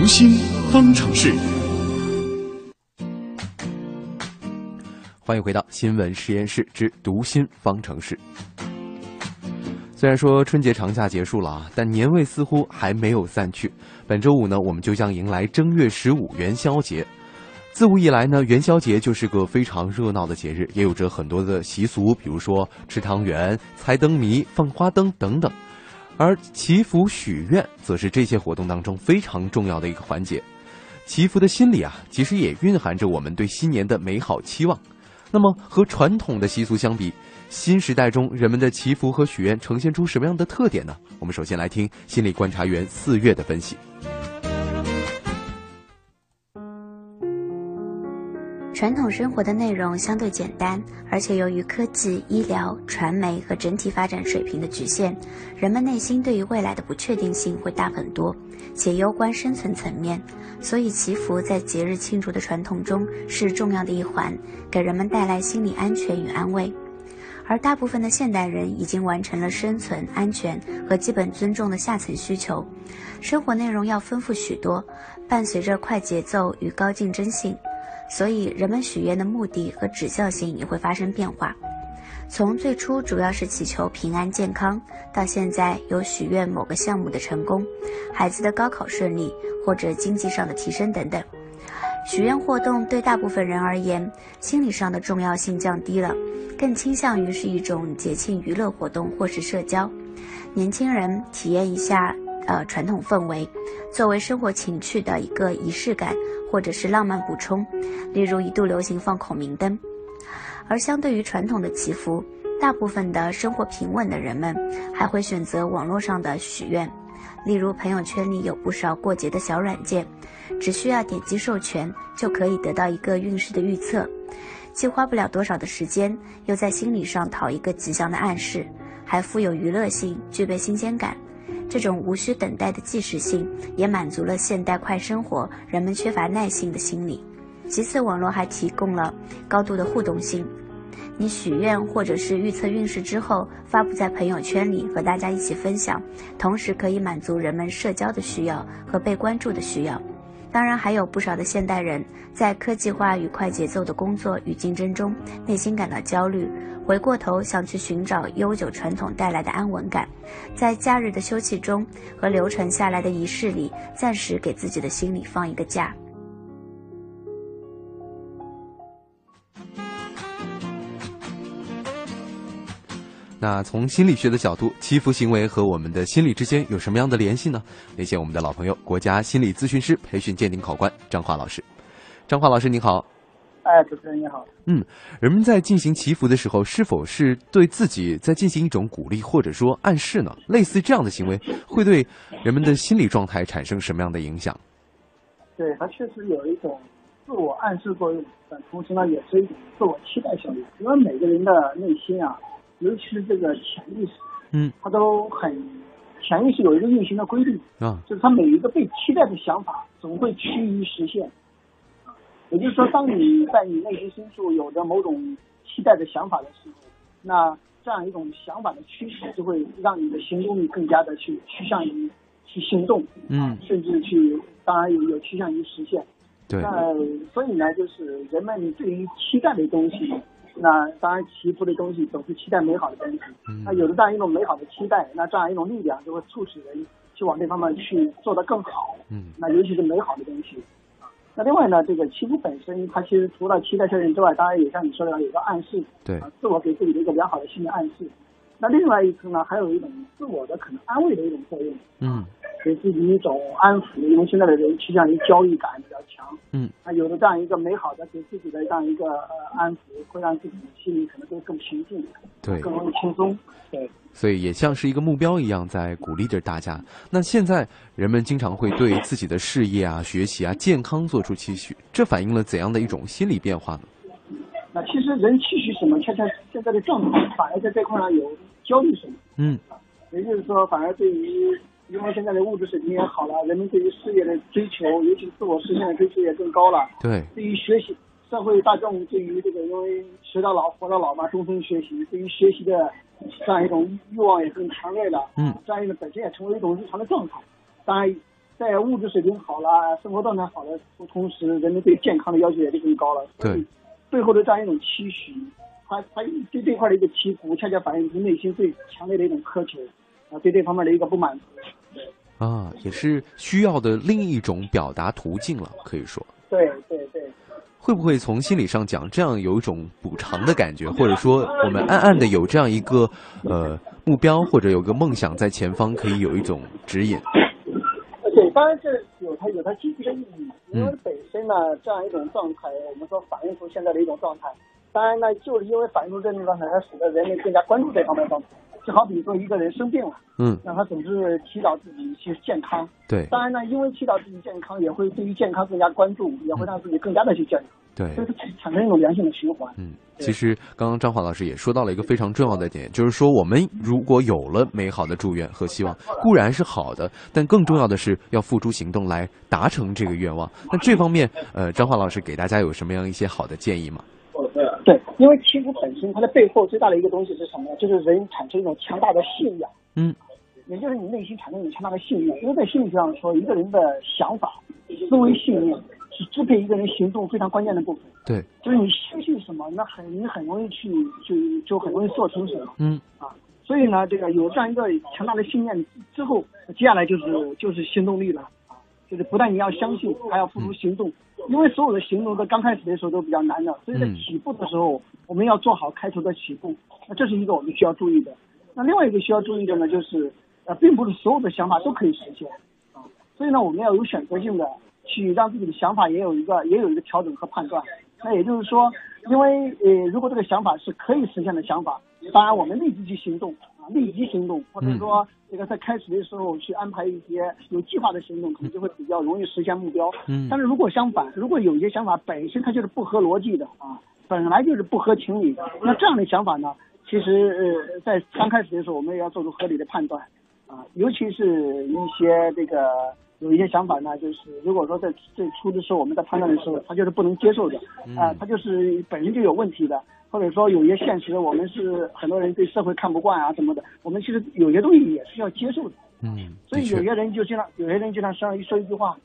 读心方程式。欢迎回到新闻实验室之读心方程式。虽然说春节长假结束了啊，但年味似乎还没有散去。本周五呢，我们就将迎来正月十五元宵节。自古以来呢，元宵节就是个非常热闹的节日，也有着很多的习俗，比如说吃汤圆、猜灯谜、放花灯等等。而祈福许愿，则是这些活动当中非常重要的一个环节。祈福的心理啊，其实也蕴含着我们对新年的美好期望。那么，和传统的习俗相比，新时代中人们的祈福和许愿呈现出什么样的特点呢？我们首先来听心理观察员四月的分析。传统生活的内容相对简单，而且由于科技、医疗、传媒和整体发展水平的局限，人们内心对于未来的不确定性会大很多，且攸关生存层面。所以，祈福在节日庆祝的传统中是重要的一环，给人们带来心理安全与安慰。而大部分的现代人已经完成了生存、安全和基本尊重的下层需求，生活内容要丰富许多，伴随着快节奏与高竞争性。所以，人们许愿的目的和指向性也会发生变化。从最初主要是祈求平安健康，到现在有许愿某个项目的成功、孩子的高考顺利或者经济上的提升等等。许愿活动对大部分人而言，心理上的重要性降低了，更倾向于是一种节庆娱乐活动或是社交。年轻人体验一下呃传统氛围，作为生活情趣的一个仪式感。或者是浪漫补充，例如一度流行放孔明灯。而相对于传统的祈福，大部分的生活平稳的人们还会选择网络上的许愿，例如朋友圈里有不少过节的小软件，只需要点击授权就可以得到一个运势的预测，既花不了多少的时间，又在心理上讨一个吉祥的暗示，还富有娱乐性，具备新鲜感。这种无需等待的即时性，也满足了现代快生活人们缺乏耐性的心理。其次，网络还提供了高度的互动性。你许愿或者是预测运势之后，发布在朋友圈里和大家一起分享，同时可以满足人们社交的需要和被关注的需要。当然，还有不少的现代人在科技化与快节奏的工作与竞争中，内心感到焦虑，回过头想去寻找悠久传统带来的安稳感，在假日的休憩中和流传下来的仪式里，暂时给自己的心里放一个假。那从心理学的角度，祈福行为和我们的心理之间有什么样的联系呢？连线我们的老朋友，国家心理咨询师培训鉴定考官张华老师。张华老师，您好。哎，主持人你好。嗯，人们在进行祈福的时候，是否是对自己在进行一种鼓励或者说暗示呢？类似这样的行为，会对人们的心理状态产生什么样的影响？对，它确实有一种自我暗示作用，但同时呢，也是一种自我期待效应。因为每个人的内心啊。尤其是这个潜意识，嗯，它都很潜意识有一个运行的规律啊，就是他每一个被期待的想法总会趋于实现，也就是说，当你在你内心深处有着某种期待的想法的时候，那这样一种想法的驱使就会让你的行动力更加的去趋向于去行动，嗯，甚至去当然有有趋向于实现，对，那所以呢，就是人们对于期待的东西。那当然，祈福的东西总是期待美好的东西。嗯那有了这样一种美好的期待，那这样一种力量就会促使人去往这方面去做得更好。嗯，那尤其是美好的东西。那另外呢，这个其实本身，它其实除了期待效应之外，当然也像你说的，有个暗示。对，自我给自己的一个良好的心理暗示。那另外一层呢，还有一种自我的可能安慰的一种作用。嗯。给自己一种安抚，因为现在的人趋向于焦虑感比较强。嗯，那有了这样一个美好的给自己的这样一个呃安抚，会让自己心里可能会更平静，对，更容易轻松。对，所以也像是一个目标一样，在鼓励着大家。那现在人们经常会对自己的事业啊、学习啊、健康做出期许，这反映了怎样的一种心理变化呢？那其实人期许什么，恰恰现在的状态反而在这块上有焦虑什么。嗯，也就是说，反而对于。因为现在的物质水平也好了，人们对于事业的追求，尤其是自我实现的追求也更高了。对。对于学习，社会大众对于这个，因为学到老活到老嘛，终身学习，对于学习的这样一种欲望也更强烈了。嗯。这样一个本身也成为一种日常的状态。当然，在物质水平好了，生活状态好了，同时人们对健康的要求也就更高了。对，背后的这样一种期许，他他对这块的一个祈福，恰恰反映出内心最强烈的一种苛求，啊，对这方面的一个不满足。啊，也是需要的另一种表达途径了，可以说。对对对。会不会从心理上讲，这样有一种补偿的感觉，或者说我们暗暗的有这样一个呃目标，或者有个梦想在前方，可以有一种指引？对，当然是有它有它积极的意义，因为本身呢这样一种状态，我们说反映出现在的一种状态。当然呢，就是因为反映出这种状态，才使得人们更加关注这方面状态。就好比说一个人生病了，嗯，让他总是祈祷自己去健康。对，当然呢，因为祈祷自己健康，也会对于健康更加关注，也会让自己更加的去健康。对，所以产生一种良性的循环。嗯，其实刚刚张华老师也说到了一个非常重要的点，就是说我们如果有了美好的祝愿和希望，固然是好的，但更重要的是要付诸行动来达成这个愿望。那这方面，呃，张华老师给大家有什么样一些好的建议吗？对，因为祈福本身它的背后最大的一个东西是什么呢？就是人产生一种强大的信仰。嗯，也就是你内心产生一种强大的信念。因为在心理学上说，一个人的想法、思维、信念。是支配一个人行动非常关键的部分。对，就是你相信什么，那很你很容易去就就很容易做成什么。嗯啊，所以呢，这个有这样一个强大的信念之后，接下来就是就是行动力了啊，就是不但你要相信，还要付出行动。因为所有的行动在刚开始的时候都比较难的，所以在起步的时候，我们要做好开头的起步。那这是一个我们需要注意的。那另外一个需要注意的呢，就是呃，并不是所有的想法都可以实现啊，所以呢，我们要有选择性的。去让自己的想法也有一个也有一个调整和判断，那也就是说，因为呃，如果这个想法是可以实现的想法，当然我们立即去行动啊，立即行动，或者说这个在开始的时候去安排一些有计划的行动，可能就会比较容易实现目标。嗯。但是如果相反，如果有一些想法本身它就是不合逻辑的啊，本来就是不合情理的，那这样的想法呢，其实呃在刚开始的时候我们也要做出合理的判断啊，尤其是一些这个。有一些想法呢，就是如果说在最初的时候我们在判断的时候，他就是不能接受的，啊，他就是本身就有问题的，或者说有些现实我们是很多人对社会看不惯啊什么的，我们其实有些东西也是要接受的，嗯，所以有些人就经常，有些人经常说一说一句话，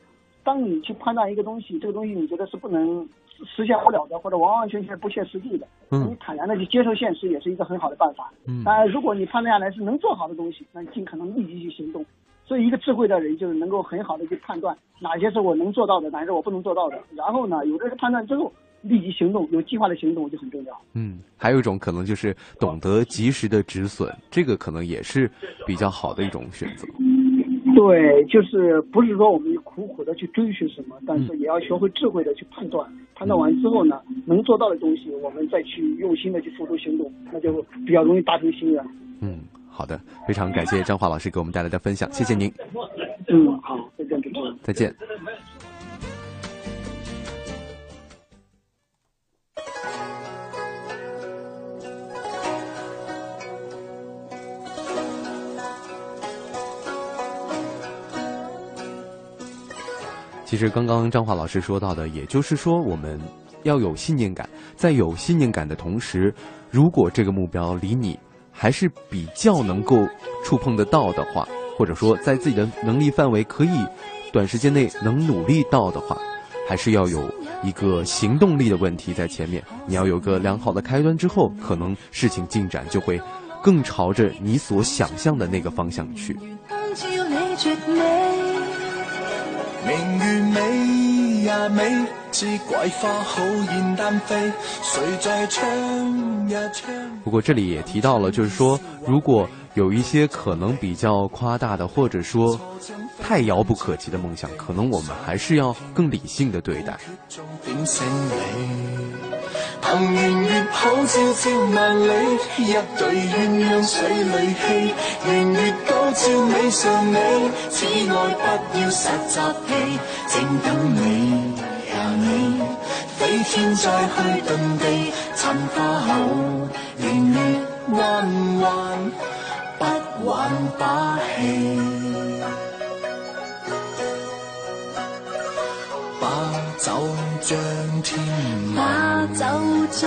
当你去判断一个东西，这个东西你觉得是不能实现不了的，或者完完全全不切实际的，嗯，你坦然的去接受现实也是一个很好的办法，嗯，当然如果你判断下来是能做好的东西，那你尽可能立即去行动。所以，一个智慧的人就是能够很好的去判断哪些是我能做到的，哪些是我不能做到的。然后呢，有这个判断之后，立即行动，有计划的行动就很重要。嗯，还有一种可能就是懂得及时的止损，这个可能也是比较好的一种选择。对，就是不是说我们苦苦的去追寻什么，但是也要学会智慧的去判断。判断完之后呢，能做到的东西，我们再去用心的去付出行动，那就比较容易达成心愿。嗯。好的，非常感谢张华老师给我们带来的分享，谢谢您。嗯，好，再见，再见。其实刚刚张华老师说到的，也就是说，我们要有信念感，在有信念感的同时，如果这个目标离你。还是比较能够触碰得到的话，或者说在自己的能力范围可以短时间内能努力到的话，还是要有一个行动力的问题在前面。你要有个良好的开端之后，可能事情进展就会更朝着你所想象的那个方向去。不过这里也提到了，就是说，如果有一些可能比较夸大的，或者说太遥不可及的梦想，可能我们还是要更理性的对待。行圆月好，朝朝万里，一对鸳鸯水里戏。圆月高照美上你，此爱不要实习气，正等你呀你，飞天再去遁地，寻花后，圆月弯弯，不玩把戏。酒将天马，酒将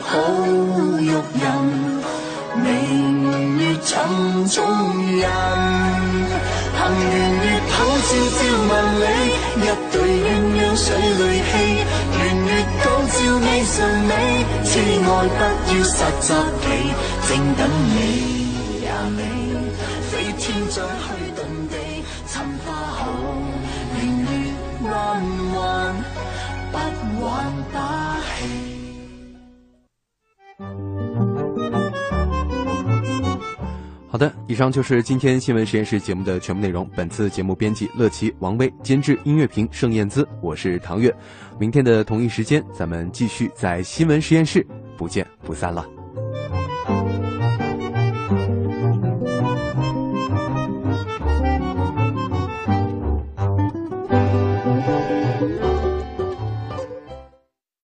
好玉人，明月沉中人。行圆月透照照万里，一对鸳鸯水里戏。圆月高照美神美，痴爱不要实习期，正等你呀你，飞天将去遁地，寻花好，圆月弯弯，不玩打戏。好的，以上就是今天新闻实验室节目的全部内容。本次节目编辑乐琪、王威，监制音乐评盛燕姿，我是唐月。明天的同一时间，咱们继续在新闻实验室，不见不散了。